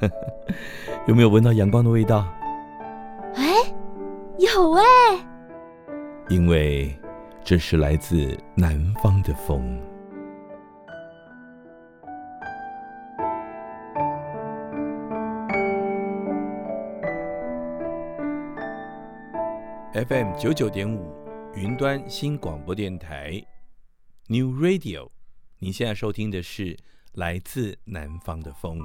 有没有闻到阳光的味道？哎，有哎。因为这是来自南方的风。FM 九九点五，云端新广播电台，New Radio。你现在收听的是来自南方的风。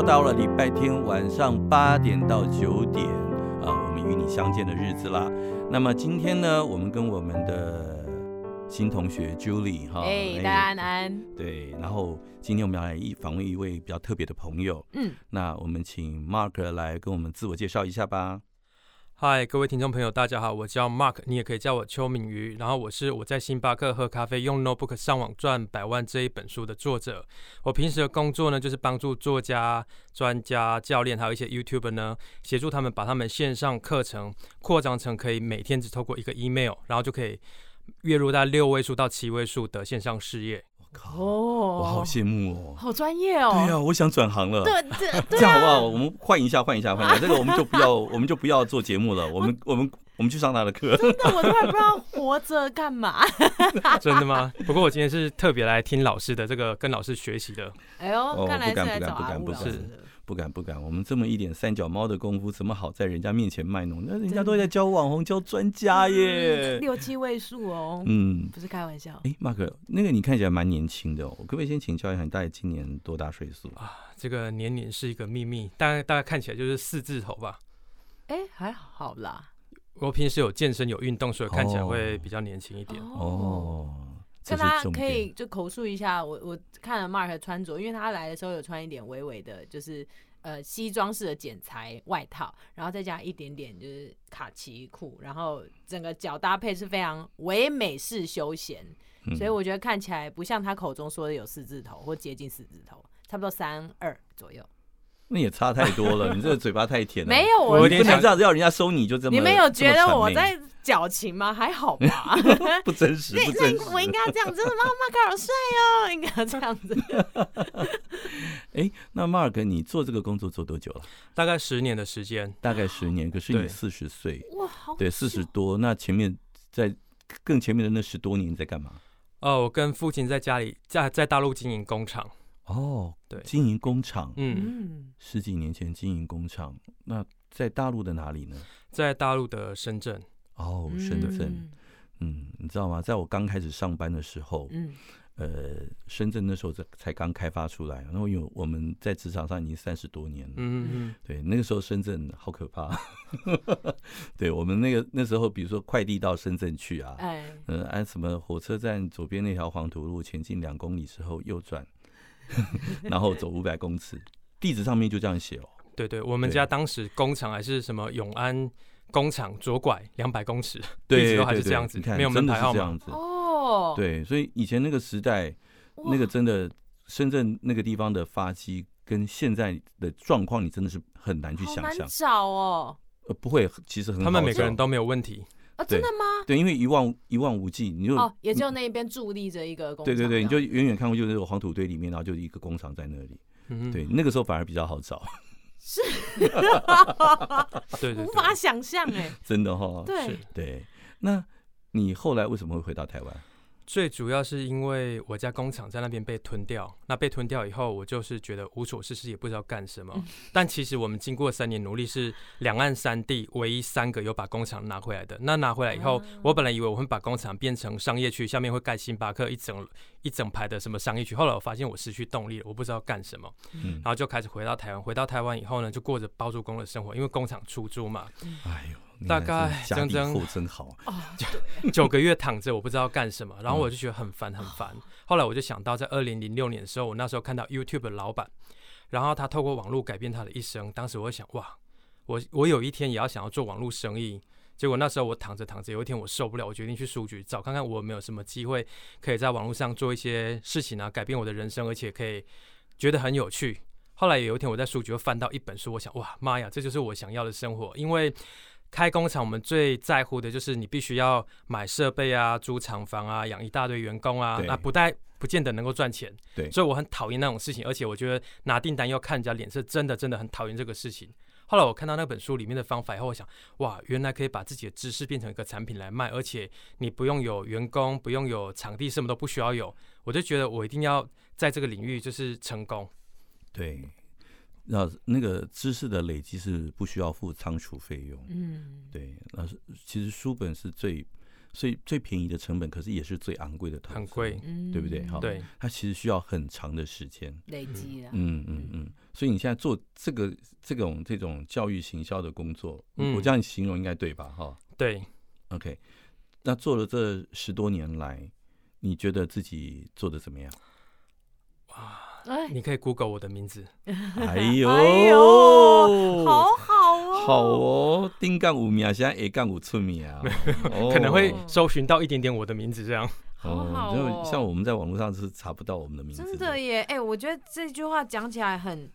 到了礼拜天晚上八点到九点，啊，我们与你相见的日子啦。那么今天呢，我们跟我们的新同学 Julie 哈，哎，大家安安。对，然后今天我们要来一访问一位比较特别的朋友，嗯，那我们请 Mark 来跟我们自我介绍一下吧。嗨，各位听众朋友，大家好，我叫 Mark，你也可以叫我邱敏瑜。然后我是我在星巴克喝咖啡用 Notebook 上网赚百万这一本书的作者。我平时的工作呢，就是帮助作家、专家、教练，还有一些 YouTuber 呢，协助他们把他们线上课程扩张成可以每天只透过一个 email，然后就可以月入在六位数到七位数的线上事业。靠哦，我好羡慕哦，好专业哦。对呀、啊，我想转行了。对 对，对、啊、这样好不好？我们换一下，换一下，换一下。这个我们就不要，我们就不要做节目了。我们我们我们去上他的课。真的，我都还不知道活着干嘛。真的吗？不过我今天是特别来听老师的，这个跟老师学习的。哎呦，看来是来找阿乌老师。不敢不敢不敢，我们这么一点三脚猫的功夫，怎么好在人家面前卖弄？那人家都在教网红，教专家耶，六七位数哦，嗯，不是开玩笑。哎，Mark，那个你看起来蛮年轻的哦，我可不可以先请教一下，你大概今年多大岁数啊？这个年龄是一个秘密，大概大概看起来就是四字头吧。哎，还好啦，我平时有健身有运动，所以看起来会比较年轻一点哦。哦跟他可以就口述一下，我我看了 Mark 的穿着，因为他来的时候有穿一点微微的，就是呃西装式的剪裁外套，然后再加一点点就是卡其裤，然后整个脚搭配是非常唯美式休闲，所以我觉得看起来不像他口中说的有四字头或接近四字头，差不多三二左右。那也差太多了，你这个嘴巴太甜了。没有，我有点想这样子要人家收你就这么。你没有觉得我在矫情吗？还好吧，不真实，不真实。我应该这样真的吗？马克好帅哦，应该要这样子。哎，那 Mark，你做这个工作做多久了？大概十年的时间。大概十年，可是你四十岁，哇，好，对，四十多。那前面在更前面的那十多年在干嘛？哦，我跟父亲在家里在在大陆经营工厂。哦，对，经营工厂，嗯，十几年前经营工厂，那在大陆的哪里呢？在大陆的深圳。哦，深圳，嗯，你知道吗？在我刚开始上班的时候，嗯，呃，深圳那时候才才刚开发出来，然后因为我们在职场上已经三十多年了，嗯嗯，对，那个时候深圳好可怕，对我们那个那时候，比如说快递到深圳去啊，哎，呃，按什么火车站左边那条黄土路前进两公里之后右转。然后走五百公尺，地址上面就这样写哦。对对，我们家当时工厂还是什么永安工厂，左拐两百公尺，对，地址都还是这样子，你看，没有门牌号码。这样子哦。对，所以以前那个时代，那个真的深圳那个地方的发迹跟现在的状况，你真的是很难去想象。难找哦。呃，不会，其实很好。他们每个人都没有问题。哦，真的吗？对，因为一望一望无际，你就哦，也就那一边伫立着一个工厂。对对对，你就远远看过就是黄土堆里面，然后就一个工厂在那里。嗯，对，那个时候反而比较好找。是，对对，无法想象哎，真的哈。对对，那你后来为什么会回到台湾？最主要是因为我家工厂在那边被吞掉，那被吞掉以后，我就是觉得无所事事，也不知道干什么。嗯、但其实我们经过三年努力，是两岸三地唯一三个有把工厂拿回来的。那拿回来以后，嗯、我本来以为我会把工厂变成商业区，下面会盖星巴克一整一整排的什么商业区。后来我发现我失去动力了，我不知道干什么，嗯、然后就开始回到台湾。回到台湾以后呢，就过着包租公的生活，因为工厂出租嘛。哎呦。大概整整真好 九九个月躺着，我不知道干什么，然后我就觉得很烦很烦。后来我就想到，在二零零六年的时候，我那时候看到 YouTube 的老板，然后他透过网络改变他的一生。当时我就想，哇，我我有一天也要想要做网络生意。结果那时候我躺着躺着，有一天我受不了，我决定去书局找看看我有没有什么机会可以在网络上做一些事情啊，改变我的人生，而且可以觉得很有趣。后来有一天我在书局又翻到一本书，我想，哇，妈呀，这就是我想要的生活，因为。开工厂，我们最在乎的就是你必须要买设备啊，租厂房啊，养一大堆员工啊，那不带不见得能够赚钱。对，所以我很讨厌那种事情，而且我觉得拿订单要看人家脸色，真的真的很讨厌这个事情。后来我看到那本书里面的方法以后，我想，哇，原来可以把自己的知识变成一个产品来卖，而且你不用有员工，不用有场地，什么都不需要有，我就觉得我一定要在这个领域就是成功。对。那那个知识的累积是不需要付仓储费用，嗯，对，那是其实书本是最最最便宜的成本，可是也是最昂贵的投资，很贵，对不对？哈，对，它其实需要很长的时间累积的，嗯嗯嗯，所以你现在做这个这种这种教育行销的工作，我这样形容应该对吧？哈，对，OK，那做了这十多年来，你觉得自己做的怎么样？你可以 Google 我的名字。哎呦，好好哦，好哦，丁杠五名，现在 A 杠五寸米啊，可能会搜寻到一点点我的名字这样。好好哦，像我们在网络上是查不到我们的名字。真的耶，哎，我觉得这句话讲起来很，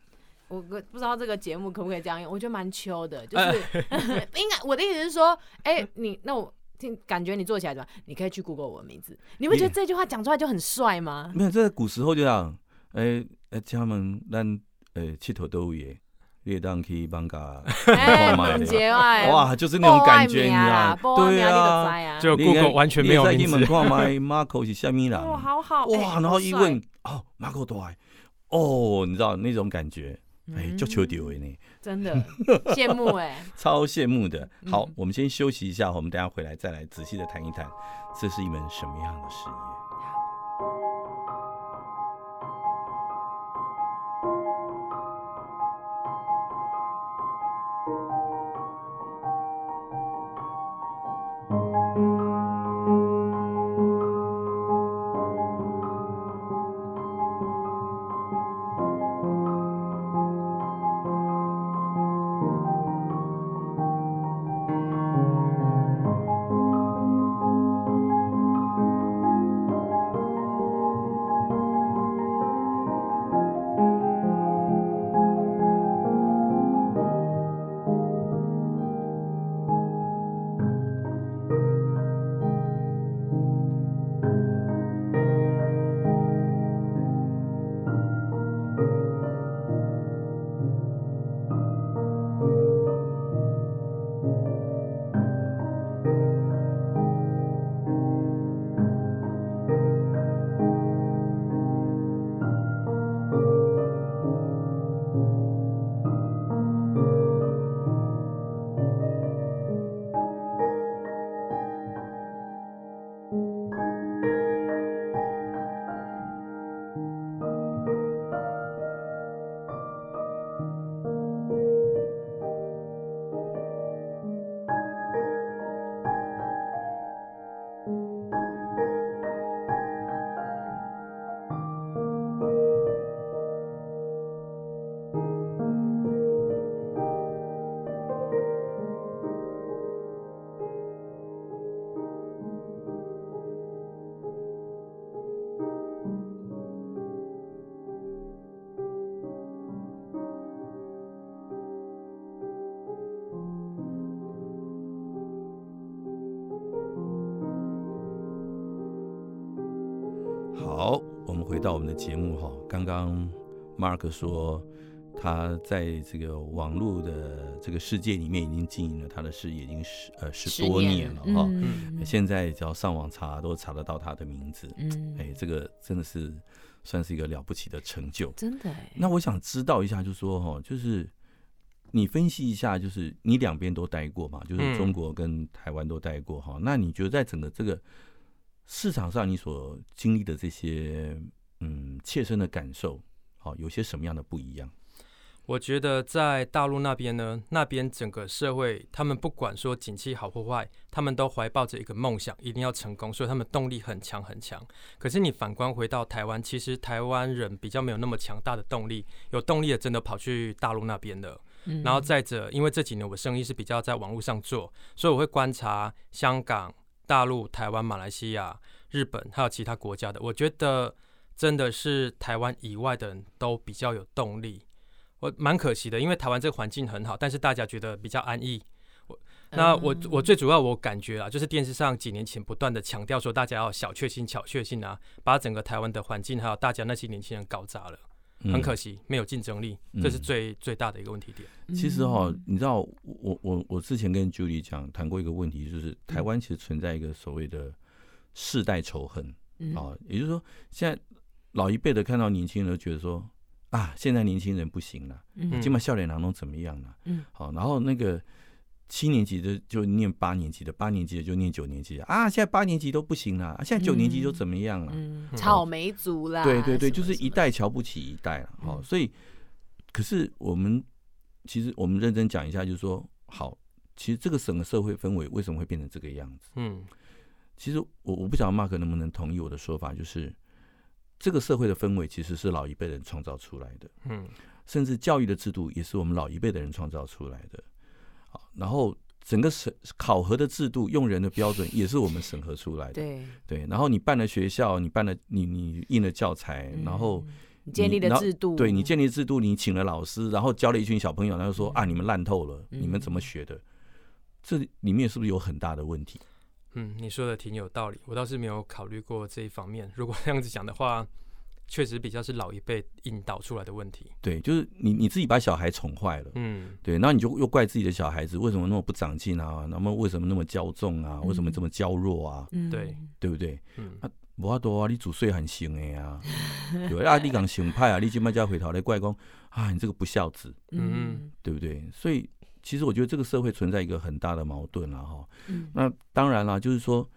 我不知道这个节目可不可以这样用，我觉得蛮秋的，就是 应该我的意思是说，哎，你那我听感觉你做起来怎么？你可以去 Google 我的名字，你不觉得这句话讲出来就很帅吗？没有，这古时候就这样。哎哎，他们咱诶，佚佗都有诶，你会当去艋舺看卖哇，就是那种感觉，你知道？对啊，就 Google 完全没有名字。看卖 Marco 是虾米人？哇，好好哇！然后一问哦，Marco 多爱哦，你知道那种感觉？哎，就求丢诶呢，真的羡慕哎，超羡慕的。好，我们先休息一下，我们等下回来再来仔细的谈一谈，这是一门什么样的事业？回到我们的节目哈。刚刚 Mark 说他在这个网络的这个世界里面已经经营了他的事业，已经十呃十多年了哈。嗯、现在只要上网查都查得到他的名字。嗯，哎，这个真的是算是一个了不起的成就。真的。那我想知道一下，就是说哈，就是你分析一下，就是你两边都待过嘛，就是中国跟台湾都待过哈。嗯、那你觉得在整个这个市场上，你所经历的这些嗯切身的感受，好，有些什么样的不一样？我觉得在大陆那边呢，那边整个社会，他们不管说景气好或坏，他们都怀抱着一个梦想，一定要成功，所以他们动力很强很强。可是你反观回到台湾，其实台湾人比较没有那么强大的动力，有动力的真的跑去大陆那边了。嗯、然后再者，因为这几年我生意是比较在网络上做，所以我会观察香港、大陆、台湾、马来西亚、日本还有其他国家的，我觉得真的是台湾以外的人都比较有动力。我蛮可惜的，因为台湾这个环境很好，但是大家觉得比较安逸。我那我我最主要我感觉啊，就是电视上几年前不断的强调说大家要小确幸、小确幸啊，把整个台湾的环境还有大家那些年轻人搞砸了，很可惜没有竞争力，这是最最大的一个问题点。其实哈，你知道我我我之前跟 Julie 讲谈过一个问题，就是台湾其实存在一个所谓的世代仇恨啊，也就是说现在老一辈的看到年轻人都觉得说。啊，现在年轻人不行了，嗯今晚笑脸郎中怎么样了？嗯，好，然后那个七年级的就念八年级的，八年级的就念九年级的啊，现在八年级都不行了，现在九年级都怎么样了？嗯，草莓族啦，对对对，就是一代瞧不起一代了。好，所以，可是我们其实我们认真讲一下，就是说，好，其实这个整个社会氛围为什么会变成这个样子？嗯，其实我我不晓得 Mark 能不能同意我的说法，就是。这个社会的氛围其实是老一辈人创造出来的，嗯，甚至教育的制度也是我们老一辈的人创造出来的，好，然后整个审考核的制度、用人的标准也是我们审核出来的，对对，然后你办了学校，你办了你你印了教材，然后你建立的制度，对你建立制度，你请了老师，然后教了一群小朋友，然后说啊，你们烂透了，你们怎么学的？这里面是不是有很大的问题？嗯，你说的挺有道理，我倒是没有考虑过这一方面。如果这样子讲的话，确实比较是老一辈引导出来的问题。对，就是你你自己把小孩宠坏了，嗯，对，那你就又怪自己的小孩子为什么那么不长进啊？那么为什么那么骄纵啊？为什么这么娇弱啊？嗯、对，对不对？嗯，啊，无法度啊，你主岁很行的呀，对啊，你讲行派啊，你今麦就要回头来怪讲啊，你这个不孝子，嗯，对不对？所以。其实我觉得这个社会存在一个很大的矛盾了哈。嗯。那当然了，就是说，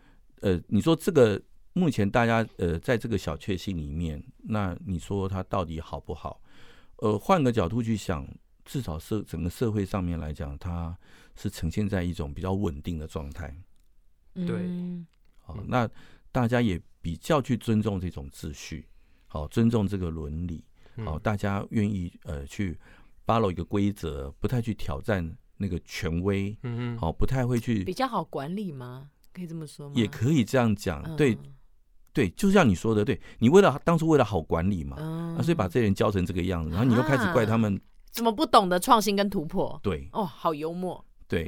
呃，你说这个目前大家呃在这个小确幸里面，那你说它到底好不好？呃，换个角度去想，至少社整个社会上面来讲，它是呈现在一种比较稳定的状态。对。好，那大家也比较去尊重这种秩序，好，尊重这个伦理，好，大家愿意呃去。Follow 一个规则，不太去挑战那个权威，嗯好，不太会去比较好管理吗？可以这么说吗？也可以这样讲，对，对，就像你说的，对，你为了当初为了好管理嘛，啊，所以把这些人教成这个样子，然后你又开始怪他们怎么不懂得创新跟突破？对，哦，好幽默，对，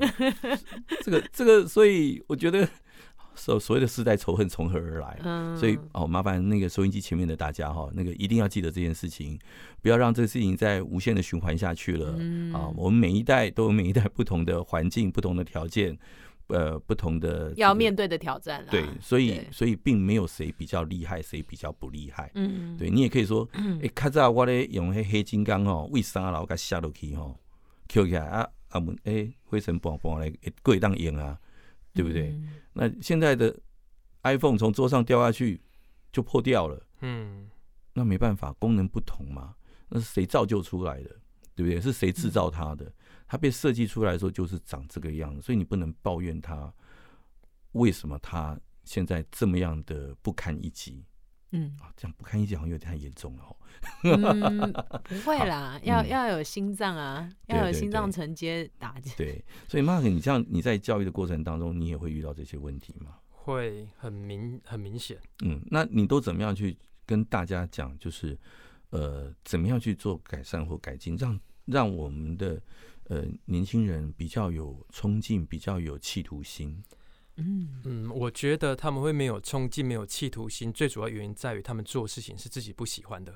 这个这个，所以我觉得。所所谓的世代仇恨从何而来？嗯，所以哦，麻烦那个收音机前面的大家哈，那个一定要记得这件事情，不要让这个事情再无限的循环下去了。嗯啊，我们每一代都有每一代不同的环境、不同的条件，呃，不同的、这个、要面对的挑战。对，所以所以并没有谁比较厉害，谁比较不厉害。嗯，对你也可以说，哎，卡早我咧用黑黑金刚哦，为啥老给下落去吼，Q 起来啊啊门哎灰尘梆梆来，过当用啊。对不对？嗯、那现在的 iPhone 从桌上掉下去就破掉了，嗯，那没办法，功能不同嘛。那是谁造就出来的？对不对？是谁制造它的？它被设计出来的时候就是长这个样子，所以你不能抱怨它。为什么它现在这么样的不堪一击？嗯，啊，这样不堪一击好像有点太严重了哦。嗯，不会啦，要、嗯、要有心脏啊，要有心脏承接打击。对，所以 Mark，你这样你在教育的过程当中，你也会遇到这些问题吗？会，很明很明显。嗯，那你都怎么样去跟大家讲？就是呃，怎么样去做改善或改进，让让我们的呃年轻人比较有冲劲，比较有企图心。嗯嗯，我觉得他们会没有冲劲，没有企图心，最主要原因在于他们做事情是自己不喜欢的。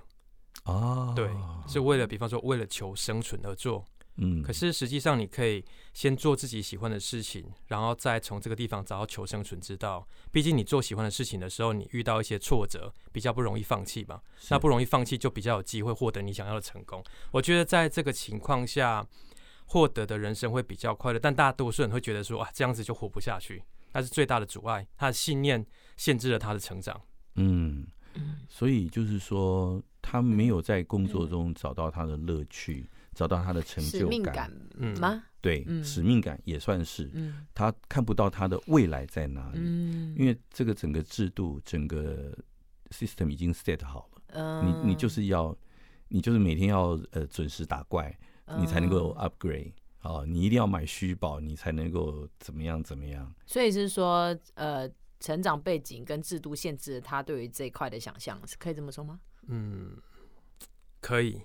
哦，对，是为了比方说为了求生存而做。嗯，可是实际上你可以先做自己喜欢的事情，然后再从这个地方找到求生存之道。毕竟你做喜欢的事情的时候，你遇到一些挫折，比较不容易放弃嘛。那不容易放弃，就比较有机会获得你想要的成功。我觉得在这个情况下，获得的人生会比较快乐。但大多数人会觉得说啊，这样子就活不下去，那是最大的阻碍。他的信念限制了他的成长。嗯，所以就是说，他没有在工作中找到他的乐趣。找到他的成就感，吗？对，嗯、使命感也算是。嗯、他看不到他的未来在哪里，嗯、因为这个整个制度、整个 system 已经 set 好了。嗯、你你就是要，你就是每天要呃准时打怪，嗯、你才能够 upgrade。哦，你一定要买虚宝，你才能够怎么样怎么样。所以是说，呃，成长背景跟制度限制了他对于这一块的想象，是可以这么说吗？嗯，可以。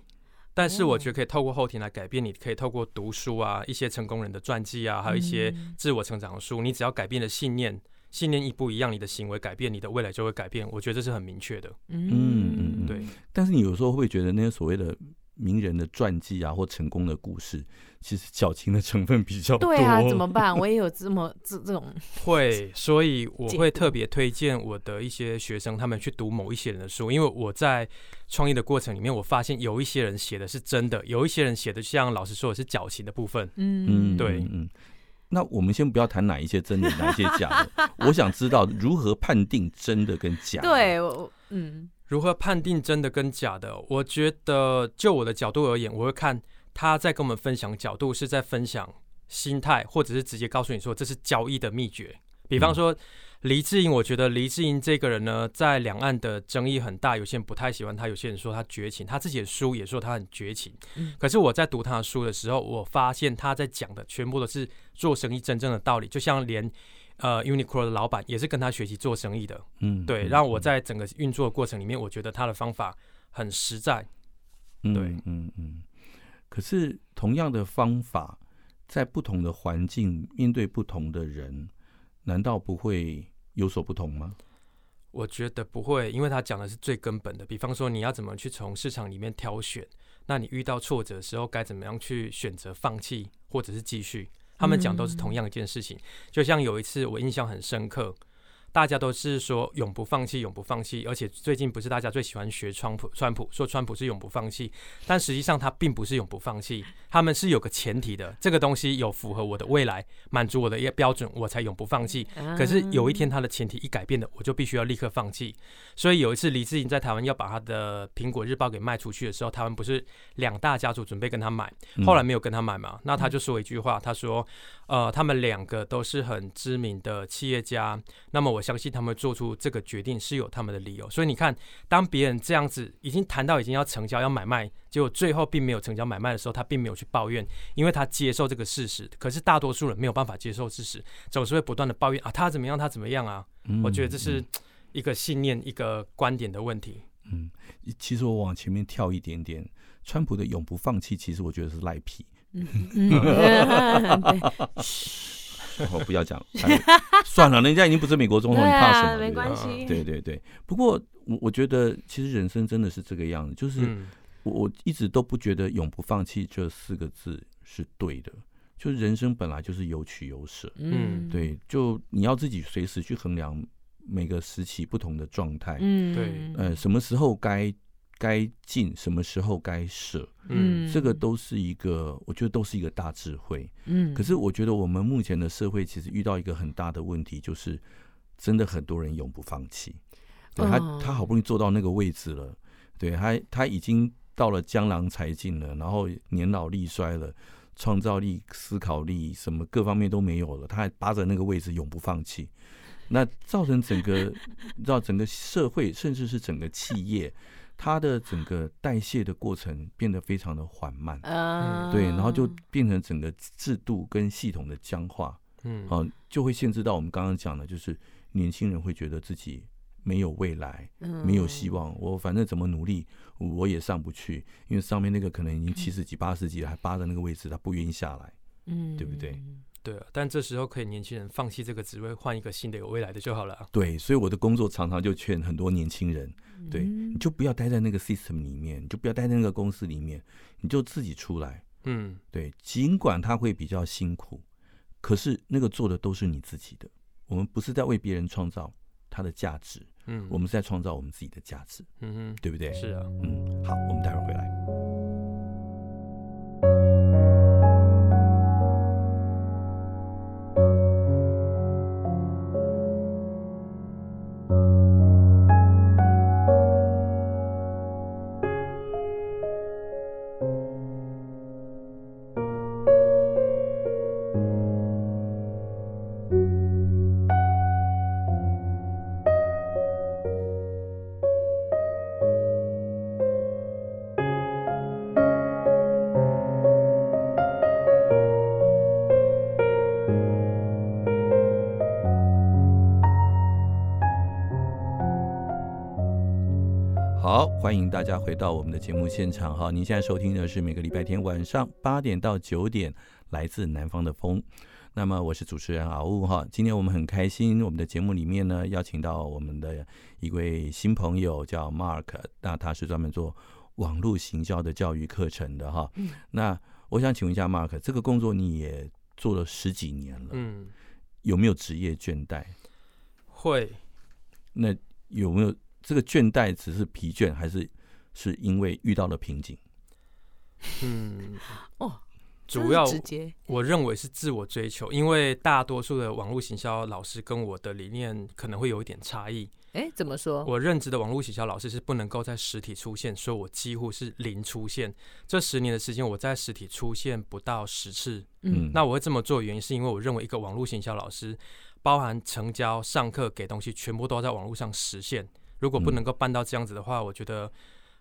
但是我觉得可以透过后天来改变，你可以透过读书啊，一些成功人的传记啊，还有一些自我成长的书，你只要改变了信念，信念一不一样，你的行为改变，你的未来就会改变。我觉得这是很明确的。嗯嗯，对。但是你有时候会觉得那些所谓的。名人的传记啊，或成功的故事，其实矫情的成分比较多。对啊，怎么办？我也有这么这 这种会，所以我会特别推荐我的一些学生，他们去读某一些人的书，因为我在创业的过程里面，我发现有一些人写的是真的，有一些人写的像老师说的是矫情的部分。嗯，对，嗯，嗯。那我们先不要谈哪一些真的，哪一些假的，我想知道如何判定真的跟假的。对，我嗯。如何判定真的跟假的？我觉得就我的角度而言，我会看他在跟我们分享角度是在分享心态，或者是直接告诉你说这是交易的秘诀。比方说黎智英，我觉得黎智英这个人呢，在两岸的争议很大，有些人不太喜欢他，有些人说他绝情，他自己的书也说他很绝情。可是我在读他的书的时候，我发现他在讲的全部都是做生意真正的道理，就像连。呃，Uniqlo 的老板也是跟他学习做生意的，嗯，对，让我在整个运作的过程里面，我觉得他的方法很实在，对，嗯嗯，嗯。可是同样的方法，在不同的环境面对不同的人，难道不会有所不同吗？我觉得不会，因为他讲的是最根本的。比方说，你要怎么去从市场里面挑选，那你遇到挫折的时候，该怎么样去选择放弃，或者是继续？他们讲都是同样一件事情，就像有一次我印象很深刻。大家都是说永不放弃，永不放弃。而且最近不是大家最喜欢学川普，川普说川普是永不放弃，但实际上他并不是永不放弃。他们是有个前提的，这个东西有符合我的未来，满足我的一个标准，我才永不放弃。可是有一天他的前提一改变了，我就必须要立刻放弃。所以有一次李志英在台湾要把他的苹果日报给卖出去的时候，台湾不是两大家族准备跟他买，后来没有跟他买嘛？那他就说一句话，他说：“呃，他们两个都是很知名的企业家，那么我。”我相信他们做出这个决定是有他们的理由，所以你看，当别人这样子已经谈到已经要成交要买卖，结果最后并没有成交买卖的时候，他并没有去抱怨，因为他接受这个事实。可是大多数人没有办法接受事实，总是会不断的抱怨啊，他怎么样，他怎么样啊？我觉得这是一个信念、一个观点的问题。嗯，其实我往前面跳一点点，川普的永不放弃，其实我觉得是赖皮。嗯 我不要讲，算了，人家已经不是美国总统，你怕什么？没关系。对对对，不过我我觉得，其实人生真的是这个样子，就是我我一直都不觉得“永不放弃”这四个字是对的。就是人生本来就是有取有舍，嗯，对，就你要自己随时去衡量每个时期不同的状态，嗯，对，呃，什么时候该。该进什么时候该舍，嗯，这个都是一个，我觉得都是一个大智慧，嗯。可是我觉得我们目前的社会其实遇到一个很大的问题，就是真的很多人永不放弃。对，他，他好不容易坐到那个位置了，对，他他已经到了江郎才尽了，然后年老力衰了，创造力、思考力什么各方面都没有了，他还扒着那个位置永不放弃，那造成整个，你知道整个社会，甚至是整个企业。它的整个代谢的过程变得非常的缓慢，嗯，对，然后就变成整个制度跟系统的僵化，嗯，啊，就会限制到我们刚刚讲的，就是年轻人会觉得自己没有未来，没有希望，我反正怎么努力我也上不去，因为上面那个可能已经七十几、八十几了，还扒着那个位置，他不愿意下来，嗯，对不对？对啊，但这时候可以年轻人放弃这个职位，换一个新的有未来的就好了。对，所以我的工作常常就劝很多年轻人，对，你就不要待在那个 system 里面，你就不要待在那个公司里面，你就自己出来。嗯，对，尽管他会比较辛苦，可是那个做的都是你自己的。我们不是在为别人创造他的价值，嗯，我们是在创造我们自己的价值，嗯哼，对不对？是啊，嗯，好，我们待会儿回来。欢迎大家回到我们的节目现场哈！您现在收听的是每个礼拜天晚上八点到九点来自南方的风。那么我是主持人阿雾哈。今天我们很开心，我们的节目里面呢邀请到我们的一位新朋友叫 Mark，那他是专门做网络行销的教育课程的哈。那我想请问一下 Mark，这个工作你也做了十几年了，嗯，有没有职业倦怠？会。那有没有？这个倦怠只是疲倦，还是是因为遇到了瓶颈？嗯，哦，主要我认为是自我追求，因为大多数的网络行销老师跟我的理念可能会有一点差异。哎，怎么说？我认知的网络行销老师是不能够在实体出现，所以我几乎是零出现。这十年的时间，我在实体出现不到十次。嗯，那我会这么做的原因是因为我认为一个网络行销老师，包含成交、上课、给东西，全部都要在网络上实现。如果不能够办到这样子的话，我觉得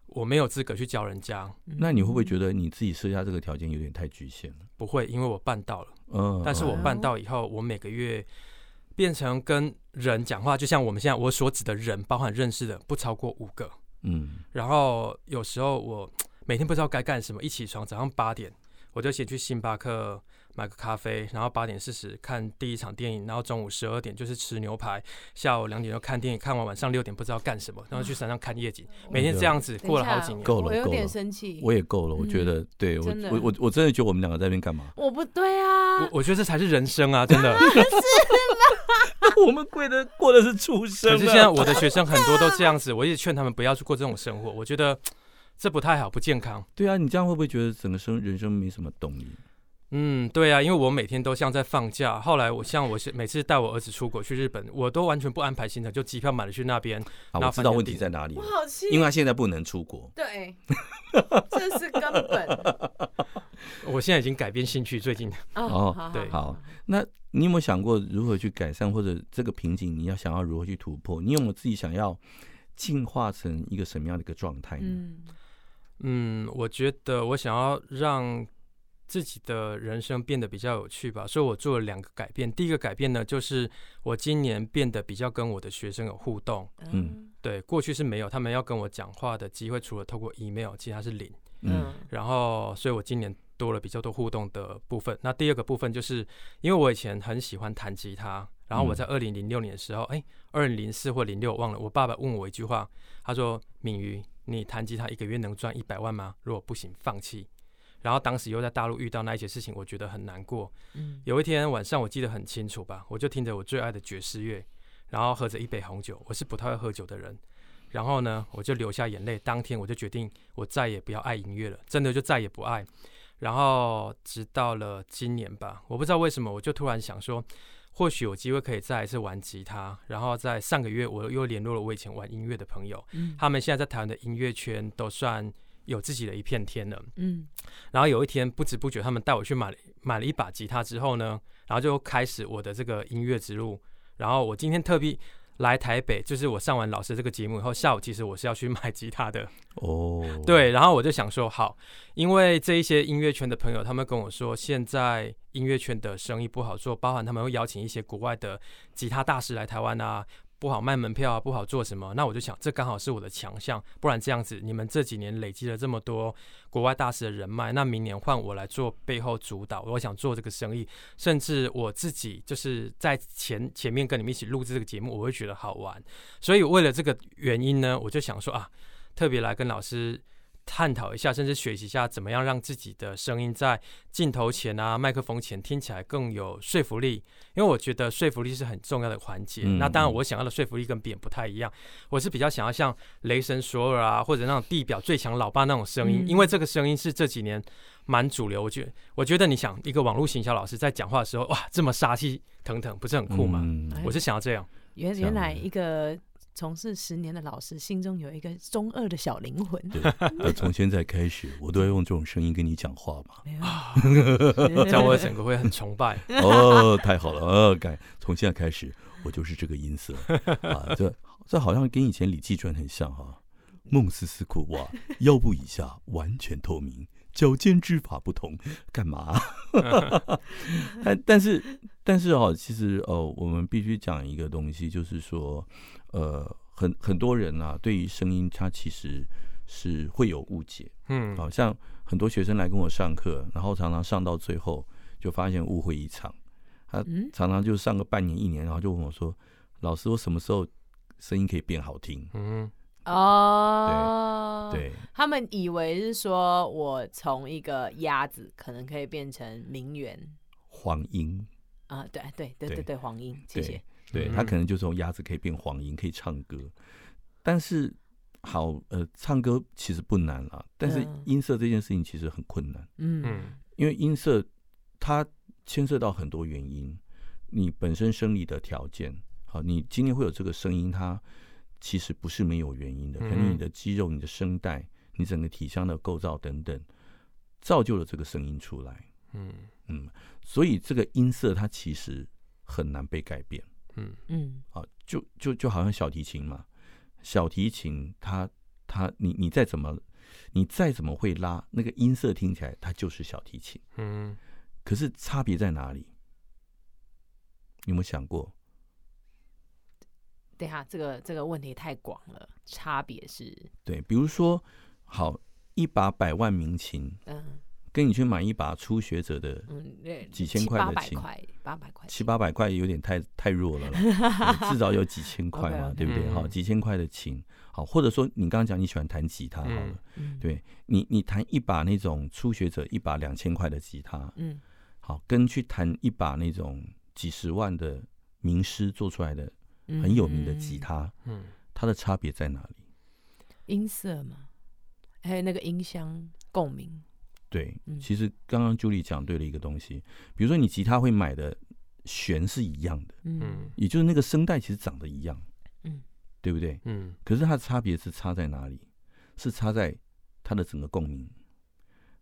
我没有资格去教人家。那你会不会觉得你自己设下这个条件有点太局限了？不会，因为我办到了。嗯，但是我办到以后，我每个月变成跟人讲话，就像我们现在我所指的人，包含认识的不超过五个。嗯，然后有时候我每天不知道该干什么，一起床早上八点，我就先去星巴克。买个咖啡，然后八点四十看第一场电影，然后中午十二点就是吃牛排，下午两点就看电影，看完晚上六点不知道干什么，然后去山上看夜景，每天这样子过了好几年，够了，我有点生气，我也够了，我觉得，对我我我我真的觉得我们两个在那边干嘛？我不对啊，我我觉得这才是人生啊，真的，是吗？我们过的过的是畜生，可是现在我的学生很多都这样子，我一直劝他们不要去过这种生活，我觉得这不太好，不健康。对啊，你这样会不会觉得整个生人生没什么动力？嗯，对啊，因为我每天都像在放假。后来我像我是每次带我儿子出国去日本，我都完全不安排行程，就机票买了去那边。好，我知道问题在哪里。我好气，因为他现在不能出国。对，这是根本。我现在已经改变兴趣，最近。哦，对，好。那你有没有想过如何去改善，或者这个瓶颈你要想要如何去突破？你有没有自己想要进化成一个什么样的一个状态呢？嗯，嗯，我觉得我想要让。自己的人生变得比较有趣吧，所以我做了两个改变。第一个改变呢，就是我今年变得比较跟我的学生有互动。嗯，对，过去是没有，他们要跟我讲话的机会，除了透过 email，其他是零。嗯，然后，所以我今年多了比较多互动的部分。那第二个部分就是，因为我以前很喜欢弹吉他，然后我在二零零六年的时候，哎，二零零四或零六忘了，我爸爸问我一句话，他说：“敏瑜，你弹吉他一个月能赚一百万吗？如果不行，放弃。”然后当时又在大陆遇到那一些事情，我觉得很难过。嗯，有一天晚上我记得很清楚吧，我就听着我最爱的爵士乐，然后喝着一杯红酒。我是不太会喝酒的人，然后呢，我就流下眼泪。当天我就决定，我再也不要爱音乐了，真的就再也不爱。然后直到了今年吧，我不知道为什么，我就突然想说，或许有机会可以再一次玩吉他。然后在上个月，我又联络了我以前玩音乐的朋友，嗯，他们现在在台湾的音乐圈都算。有自己的一片天了，嗯，然后有一天不知不觉，他们带我去买了买了一把吉他之后呢，然后就开始我的这个音乐之路。然后我今天特别来台北，就是我上完老师这个节目以后，下午其实我是要去买吉他的哦，对，然后我就想说好，因为这一些音乐圈的朋友，他们跟我说，现在音乐圈的生意不好做，包含他们会邀请一些国外的吉他大师来台湾啊。不好卖门票啊，不好做什么。那我就想，这刚好是我的强项。不然这样子，你们这几年累积了这么多国外大师的人脉，那明年换我来做背后主导，我想做这个生意，甚至我自己就是在前前面跟你们一起录制这个节目，我会觉得好玩。所以为了这个原因呢，我就想说啊，特别来跟老师。探讨一下，甚至学习一下，怎么样让自己的声音在镜头前啊、麦克风前听起来更有说服力。因为我觉得说服力是很重要的环节。嗯、那当然，我想要的说服力跟别人不太一样。我是比较想要像雷神索尔啊，或者那种地表最强老爸那种声音，嗯、因为这个声音是这几年蛮主流。我觉得，我觉得你想一个网络行销老师在讲话的时候，哇，这么杀气腾腾，不是很酷吗？嗯、我是想要这样。原原来一个。从事十年的老师心中有一个中二的小灵魂。对，那从现在开始，我都要用这种声音跟你讲话嘛。这样我整个会很崇拜。哦，太好了，呃、哦，改从现在开始，我就是这个音色啊。这这好像跟以前李记传很像哈、啊。梦思思苦哇，腰部以下完全透明，脚尖之法不同，干嘛？但但是但是哦，其实哦，我们必须讲一个东西，就是说。呃，很很多人啊，对于声音，他其实是会有误解。嗯，好像很多学生来跟我上课，然后常常上到最后就发现误会一场。他常常就上个半年一年，然后就问我说：“老师，我什么时候声音可以变好听？”嗯，哦，对，对，他们以为是说我从一个鸭子可能可以变成名媛黄莺啊，对对对对对，黄莺，谢谢。对，他可能就从鸭子可以变黄莺，可以唱歌。但是好，呃，唱歌其实不难啊，但是音色这件事情其实很困难。嗯，因为音色它牵涉到很多原因，你本身生理的条件，好，你今天会有这个声音，它其实不是没有原因的，可能你的肌肉、你的声带、你整个体腔的构造等等，造就了这个声音出来。嗯嗯，所以这个音色它其实很难被改变。嗯嗯，啊，就就就好像小提琴嘛，小提琴它它你你再怎么你再怎么会拉，那个音色听起来它就是小提琴。嗯，可是差别在哪里？你有没有想过？对哈，这个这个问题太广了。差别是？对，比如说，好，一把百万名琴。嗯。跟你去买一把初学者的，几千块的琴，八百块，七八百块有点太太弱了至少有几千块嘛，对不对？好，几千块的琴，好，或者说你刚刚讲你喜欢弹吉他，好了，对你，你弹一把那种初学者一把两千块的吉他，嗯，好，跟去弹一把那种几十万的名师做出来的很有名的吉他，嗯，它的差别在哪里？音色嘛，还有那个音箱共鸣。对，其实刚刚 Julie 讲对了一个东西，比如说你吉他会买的弦是一样的，嗯，也就是那个声带其实长得一样，嗯，对不对？嗯，可是它的差别是差在哪里？是差在它的整个共鸣，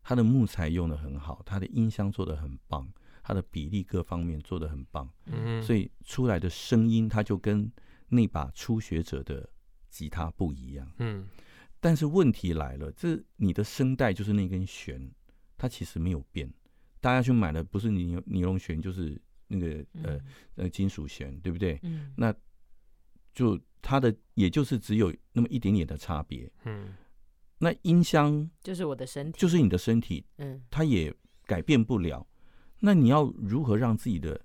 它的木材用的很好，它的音箱做的很棒，它的比例各方面做的很棒，嗯，所以出来的声音它就跟那把初学者的吉他不一样，嗯，但是问题来了，这你的声带就是那根弦。它其实没有变，大家去买的不是尼尼龙弦，就是那个呃呃金属弦，对不对？嗯。那就它的也就是只有那么一点点的差别。嗯。那音箱就是我的身体，就是你的身体。嗯。它也改变不了。那你要如何让自己的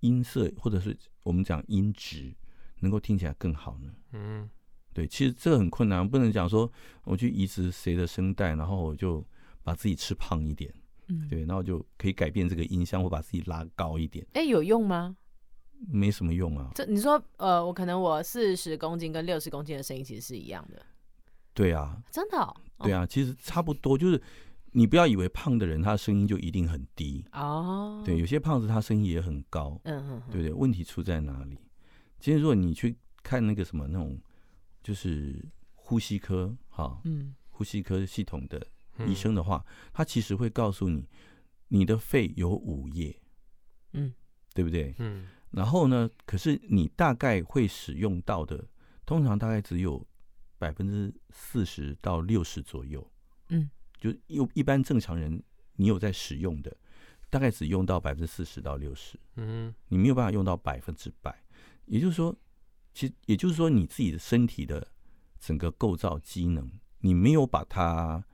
音色或者是我们讲音质能够听起来更好呢？嗯。对，其实这个很困难，不能讲说我去移植谁的声带，然后我就。把自己吃胖一点，嗯，对，然后就可以改变这个音箱，或把自己拉高一点。哎，有用吗？没什么用啊。这你说，呃，我可能我四十公斤跟六十公斤的声音其实是一样的。对啊，真的哦？对啊，其实差不多。就是你不要以为胖的人他的声音就一定很低哦。对，有些胖子他声音也很高。嗯嗯，对不对？问题出在哪里？其实如果你去看那个什么那种，就是呼吸科哈，嗯，呼吸科系统的。医生的话，他其实会告诉你，你的肺有五叶，嗯，对不对？嗯，然后呢，可是你大概会使用到的，通常大概只有百分之四十到六十左右，嗯，就一一般正常人，你有在使用的，大概只用到百分之四十到六十，嗯，你没有办法用到百分之百，也就是说，其实也就是说，你自己的身体的整个构造机能，你没有把它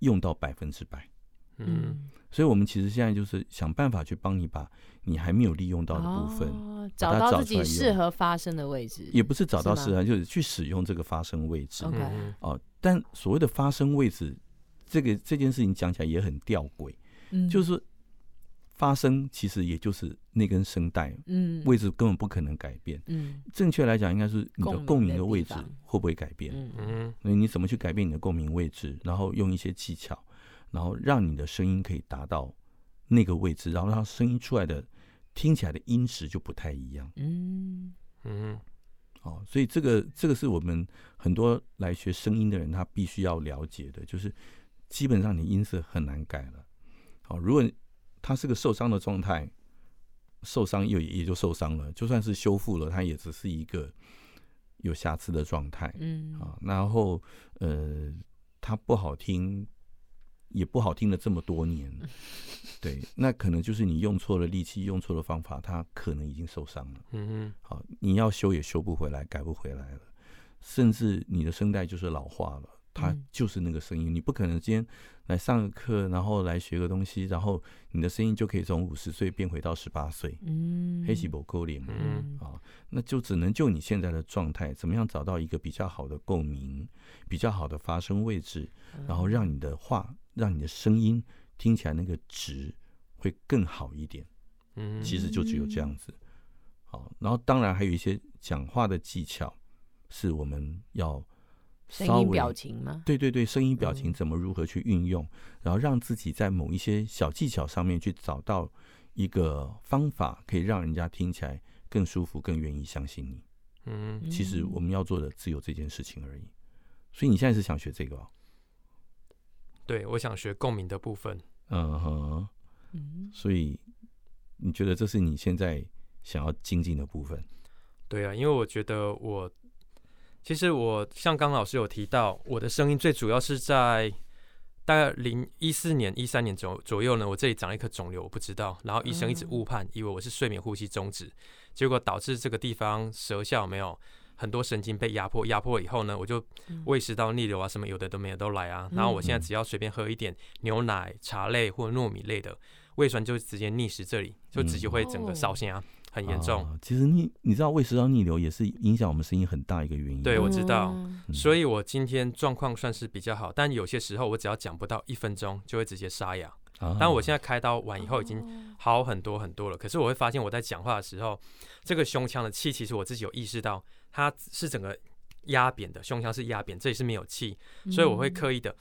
用到百分之百。嗯，所以我们其实现在就是想办法去帮你把你还没有利用到的部分，哦、找到自己适合发生的位置，也不是找到适合，就是去使用这个发生位置。OK，哦，但所谓的发生位置，这个这件事情讲起来也很吊诡，嗯，就是。发声其实也就是那根声带，嗯，位置根本不可能改变，嗯，正确来讲应该是你的共鸣的位置会不会改变，嗯。嗯，所以你怎么去改变你的共鸣位置，然后用一些技巧，然后让你的声音可以达到那个位置，然后让声音出来的听起来的音质就不太一样，嗯。嗯，哦，所以这个这个是我们很多来学声音的人他必须要了解的，就是基本上你音色很难改了，好，如果。他是个受伤的状态，受伤又也就受伤了。就算是修复了，它也只是一个有瑕疵的状态。嗯啊，然后呃，它不好听，也不好听了这么多年。对，那可能就是你用错了力气，用错了方法，它可能已经受伤了。嗯嗯，好，你要修也修不回来，改不回来了，甚至你的声带就是老化了。它就是那个声音，你不可能今天来上个课，然后来学个东西，然后你的声音就可以从五十岁变回到十八岁。嗯，黑细胞勾脸，嗯啊，那就只能就你现在的状态，怎么样找到一个比较好的共鸣，比较好的发声位置，然后让你的话，让你的声音听起来那个值会更好一点。嗯，其实就只有这样子。好，然后当然还有一些讲话的技巧，是我们要。声音表情吗？对对对，声音表情怎么如何去运用，嗯、然后让自己在某一些小技巧上面去找到一个方法，可以让人家听起来更舒服，更愿意相信你。嗯，其实我们要做的只有这件事情而已。所以你现在是想学这个？对，我想学共鸣的部分。嗯哼，所以你觉得这是你现在想要精进的部分？对啊，因为我觉得我。其实我像刚老师有提到，我的声音最主要是在大概零一四年、一三年左左右呢，我这里长了一颗肿瘤，我不知道，然后医生一直误判，以为我是睡眠呼吸中止，结果导致这个地方舌下没有很多神经被压迫，压迫以后呢，我就胃食道逆流啊，什么有的都没有都来啊，然后我现在只要随便喝一点牛奶、茶类或糯米类的，胃酸就直接逆食这里，就直接会整个烧心啊。很严重，啊，其实你你知道胃食道逆流也是影响我们声音很大一个原因。对，我知道，嗯、所以我今天状况算是比较好，但有些时候我只要讲不到一分钟就会直接沙哑。啊、但我现在开刀完以后已经好很多很多了，可是我会发现我在讲话的时候，这个胸腔的气其实我自己有意识到它是整个压扁的，胸腔是压扁，这里是没有气，所以我会刻意的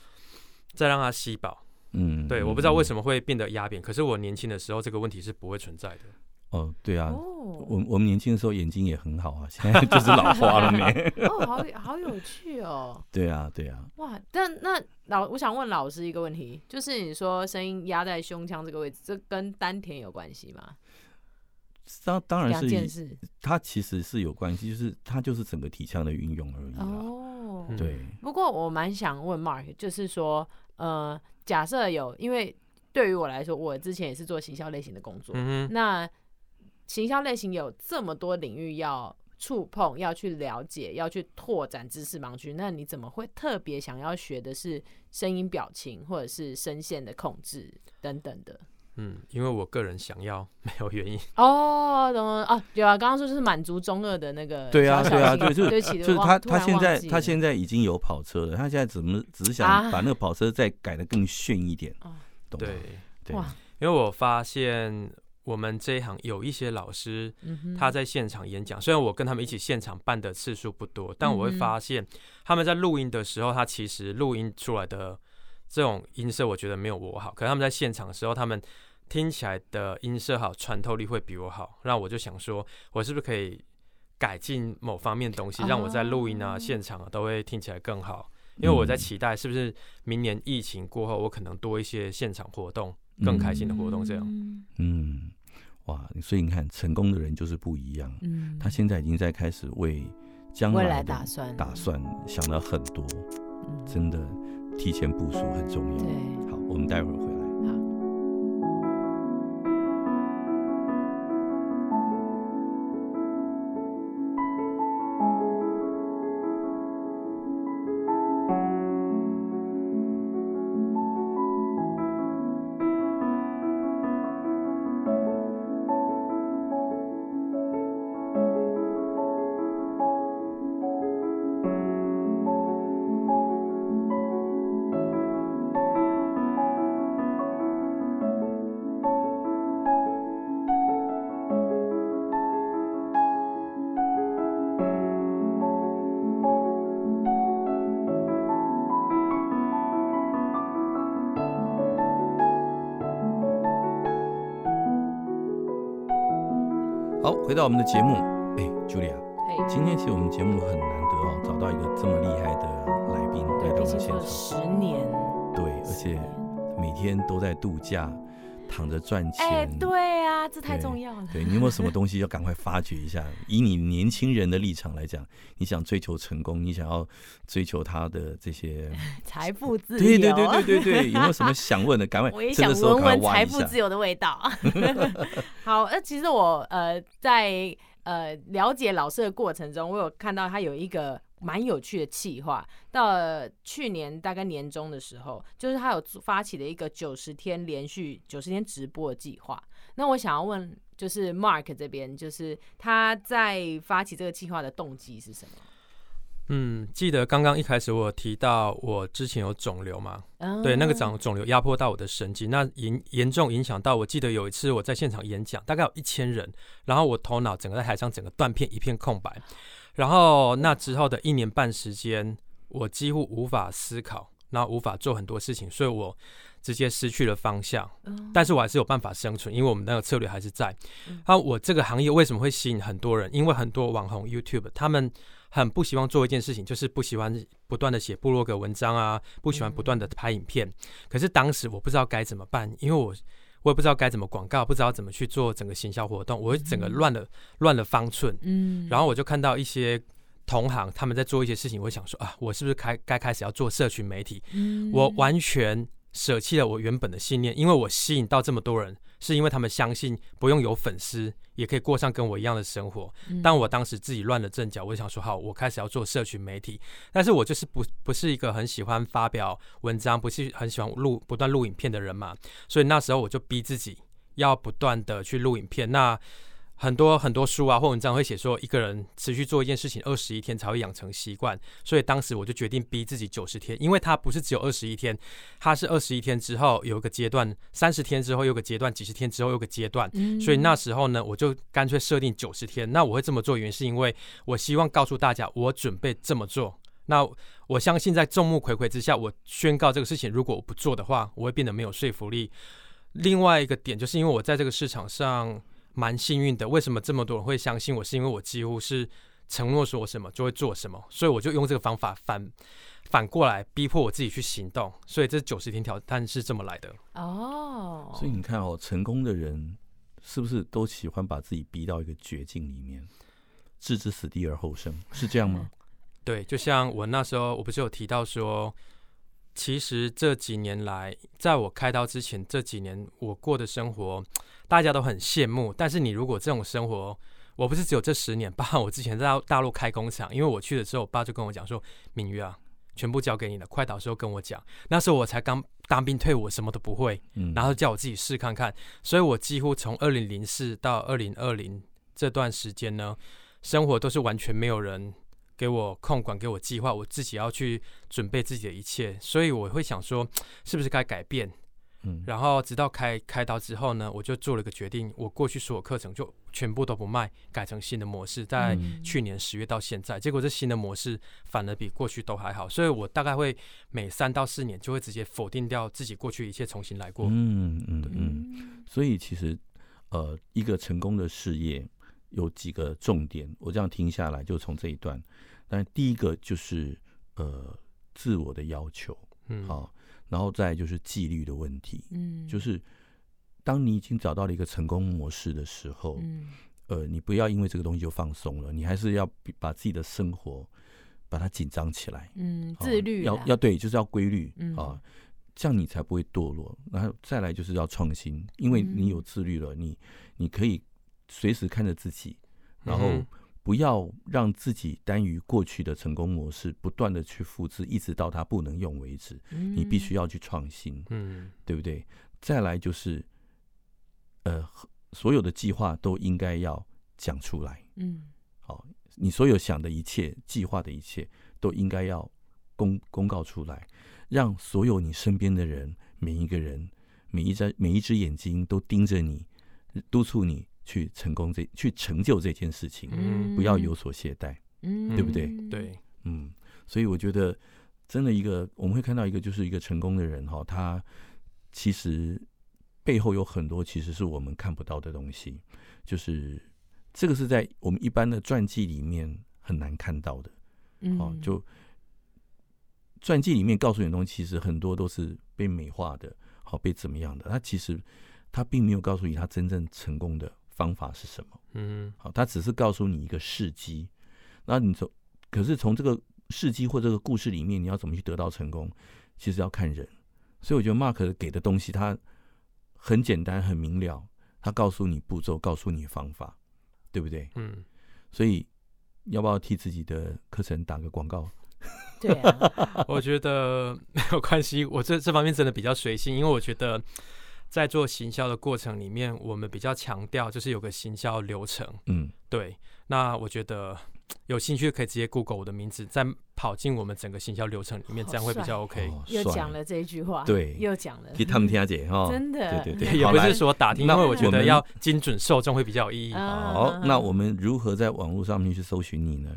再让它吸饱。嗯，对，我不知道为什么会变得压扁，可是我年轻的时候这个问题是不会存在的。哦，对啊，我我们年轻的时候眼睛也很好啊，现在就是老花了没？哦，好好有趣哦。对啊，对啊。哇，但那老，我想问老师一个问题，就是你说声音压在胸腔这个位置，这跟丹田有关系吗？当当然是两件事，它其实是有关系，就是它就是整个体腔的运用而已。哦，对。不过我蛮想问 Mark，就是说，呃，假设有，因为对于我来说，我之前也是做行销类型的工作，嗯，那。行销类型有这么多领域要触碰、要去了解、要去拓展知识盲区，那你怎么会特别想要学的是声音表情或者是声线的控制等等的？嗯，因为我个人想要，没有原因。哦，懂了啊，对啊，刚刚说就是满足中二的那个。对啊，对啊，对，就是就是他他现在他现在已经有跑车了，他现在怎么只是想把那个跑车再改的更炫一点？啊、懂吗？对对，因为我发现。我们这一行有一些老师，他在现场演讲。虽然我跟他们一起现场办的次数不多，但我会发现他们在录音的时候，他其实录音出来的这种音色，我觉得没有我好。可是他们在现场的时候，他们听起来的音色好，穿透力会比我好。那我就想说，我是不是可以改进某方面东西，让我在录音啊、现场啊都会听起来更好？因为我在期待，是不是明年疫情过后，我可能多一些现场活动，更开心的活动，这样。嗯。哇，所以你看，成功的人就是不一样。嗯，他现在已经在开始为将来，的打算，打算想了很多。嗯，真的提前部署很重要。对，好，我们待会儿回到我们的节目，哎，Julia，哎，今天其实我们节目很难得哦，找到一个这么厉害的来宾来到我们现场，十年，对，而且每天都在度假。躺着赚钱，哎，对啊，这太重要了。对，你有没有什么 东西要赶快发掘一下？以你年轻人的立场来讲，你想追求成功，你想要追求他的这些 财富自由，对对对对对对，有没有什么想问的？赶快，我也想闻闻财富自由的味道。好，那其实我呃在呃了解老师的过程中，我有看到他有一个。蛮有趣的企划，到了去年大概年中的时候，就是他有发起了一个九十天连续九十天直播的计划。那我想要问，就是 Mark 这边，就是他在发起这个计划的动机是什么？嗯，记得刚刚一开始我有提到我之前有肿瘤嘛？嗯、对，那个长肿瘤压迫到我的神经，那严严重影响到。我记得有一次我在现场演讲，大概有一千人，然后我头脑整个在台上整个断片，一片空白。然后那之后的一年半时间，我几乎无法思考，然后无法做很多事情，所以我直接失去了方向。但是我还是有办法生存，因为我们那个策略还是在。那我这个行业为什么会吸引很多人？因为很多网红 YouTube 他们很不希望做一件事情，就是不喜欢不断的写部落格文章啊，不喜欢不断的拍影片。可是当时我不知道该怎么办，因为我。我也不知道该怎么广告，不知道怎么去做整个行销活动，我整个乱了、嗯、乱了方寸。嗯，然后我就看到一些同行他们在做一些事情，我想说啊，我是不是开该开始要做社群媒体？嗯，我完全舍弃了我原本的信念，因为我吸引到这么多人。是因为他们相信不用有粉丝也可以过上跟我一样的生活。但我当时自己乱了阵脚，我就想说好，我开始要做社群媒体。但是我就是不不是一个很喜欢发表文章，不是很喜欢录不断录影片的人嘛。所以那时候我就逼自己要不断的去录影片。那很多很多书啊或文章会写说，一个人持续做一件事情二十一天才会养成习惯，所以当时我就决定逼自己九十天，因为它不是只有二十一天，它是二十一天之后有一个阶段，三十天之后有个阶段，几十天之后有个阶段，所以那时候呢，我就干脆设定九十天。那我会这么做，原因是因为我希望告诉大家，我准备这么做。那我相信在众目睽睽之下，我宣告这个事情，如果我不做的话，我会变得没有说服力。另外一个点就是因为我在这个市场上。蛮幸运的，为什么这么多人会相信我？是因为我几乎是承诺说什么就会做什么，所以我就用这个方法反反过来逼迫我自己去行动。所以这九十天挑战是这么来的哦。所以你看哦，成功的人是不是都喜欢把自己逼到一个绝境里面，置之死地而后生，是这样吗？对，就像我那时候，我不是有提到说，其实这几年来，在我开刀之前这几年，我过的生活。大家都很羡慕，但是你如果这种生活，我不是只有这十年，包括我之前在大陆开工厂，因为我去的时候，我爸就跟我讲说：“明月啊，全部交给你了。”快到时候跟我讲，那时候我才刚当兵退伍，什么都不会，然后叫我自己试看看，所以我几乎从二零零四到二零二零这段时间呢，生活都是完全没有人给我控管，给我计划，我自己要去准备自己的一切，所以我会想说，是不是该改变？嗯，然后直到开开刀之后呢，我就做了个决定，我过去所有课程就全部都不卖，改成新的模式。在去年十月到现在，结果这新的模式反而比过去都还好，所以我大概会每三到四年就会直接否定掉自己过去一切，重新来过。嗯嗯嗯。所以其实呃，一个成功的事业有几个重点，我这样听下来就从这一段，但第一个就是呃，自我的要求，嗯，好。然后再就是纪律的问题，嗯，就是当你已经找到了一个成功模式的时候，嗯，呃，你不要因为这个东西就放松了，你还是要把自己的生活把它紧张起来，嗯，自律要要对，就是要规律，嗯啊，这样你才不会堕落。然后再来就是要创新，因为你有自律了，你你可以随时看着自己，然后。不要让自己单于过去的成功模式，不断的去复制，一直到它不能用为止。你必须要去创新，嗯，对不对？再来就是，呃，所有的计划都应该要讲出来，嗯，好，你所有想的一切、计划的一切，都应该要公公告出来，让所有你身边的人、每一个人、每一只每一只眼睛都盯着你，督促你。去成功这去成就这件事情，嗯，不要有所懈怠，嗯，对不对？对，嗯，所以我觉得真的一个我们会看到一个就是一个成功的人哈，他其实背后有很多其实是我们看不到的东西，就是这个是在我们一般的传记里面很难看到的。哦，就传记里面告诉你的东西，其实很多都是被美化的，好被怎么样的？他其实他并没有告诉你他真正成功的方法是什么。嗯，好，他只是告诉你一个事迹。那你从可是从这个事迹或这个故事里面，你要怎么去得到成功，其实要看人。所以我觉得 Mark 给的东西，他很简单、很明了，他告诉你步骤，告诉你方法，对不对？嗯。所以要不要替自己的课程打个广告？对啊，我觉得没有关系。我这这方面真的比较随性，因为我觉得在做行销的过程里面，我们比较强调就是有个行销流程。嗯，对。那我觉得。有兴趣可以直接 Google 我的名字，再跑进我们整个行销流程里面，这样会比较 OK。又讲了这一句话，对，又讲了，给他们听下姐哈，真的，对对对，也不是说打听，因为我觉得要精准受众会比较有意义。好，那我们如何在网络上面去搜寻你呢？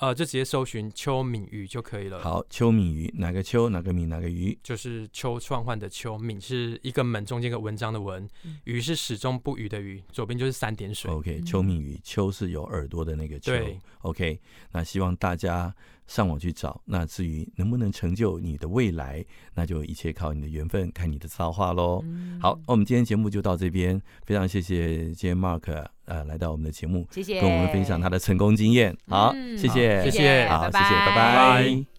呃，就直接搜寻邱敏瑜就可以了。好，邱敏瑜，哪个邱，哪个敏，哪个瑜？就是邱创焕的邱，敏是一个门中间一个文章的文，瑜、嗯、是始终不渝的渝，左边就是三点水。OK，邱敏瑜，邱是有耳朵的那个邱。对，OK，那希望大家上网去找。那至于能不能成就你的未来，那就一切靠你的缘分，看你的造化喽。嗯、好，那我们今天节目就到这边，非常谢谢今天 Mark。呃，来到我们的节目，谢谢，跟我们分享他的成功经验。好，谢谢，谢谢，好，谢谢，拜拜。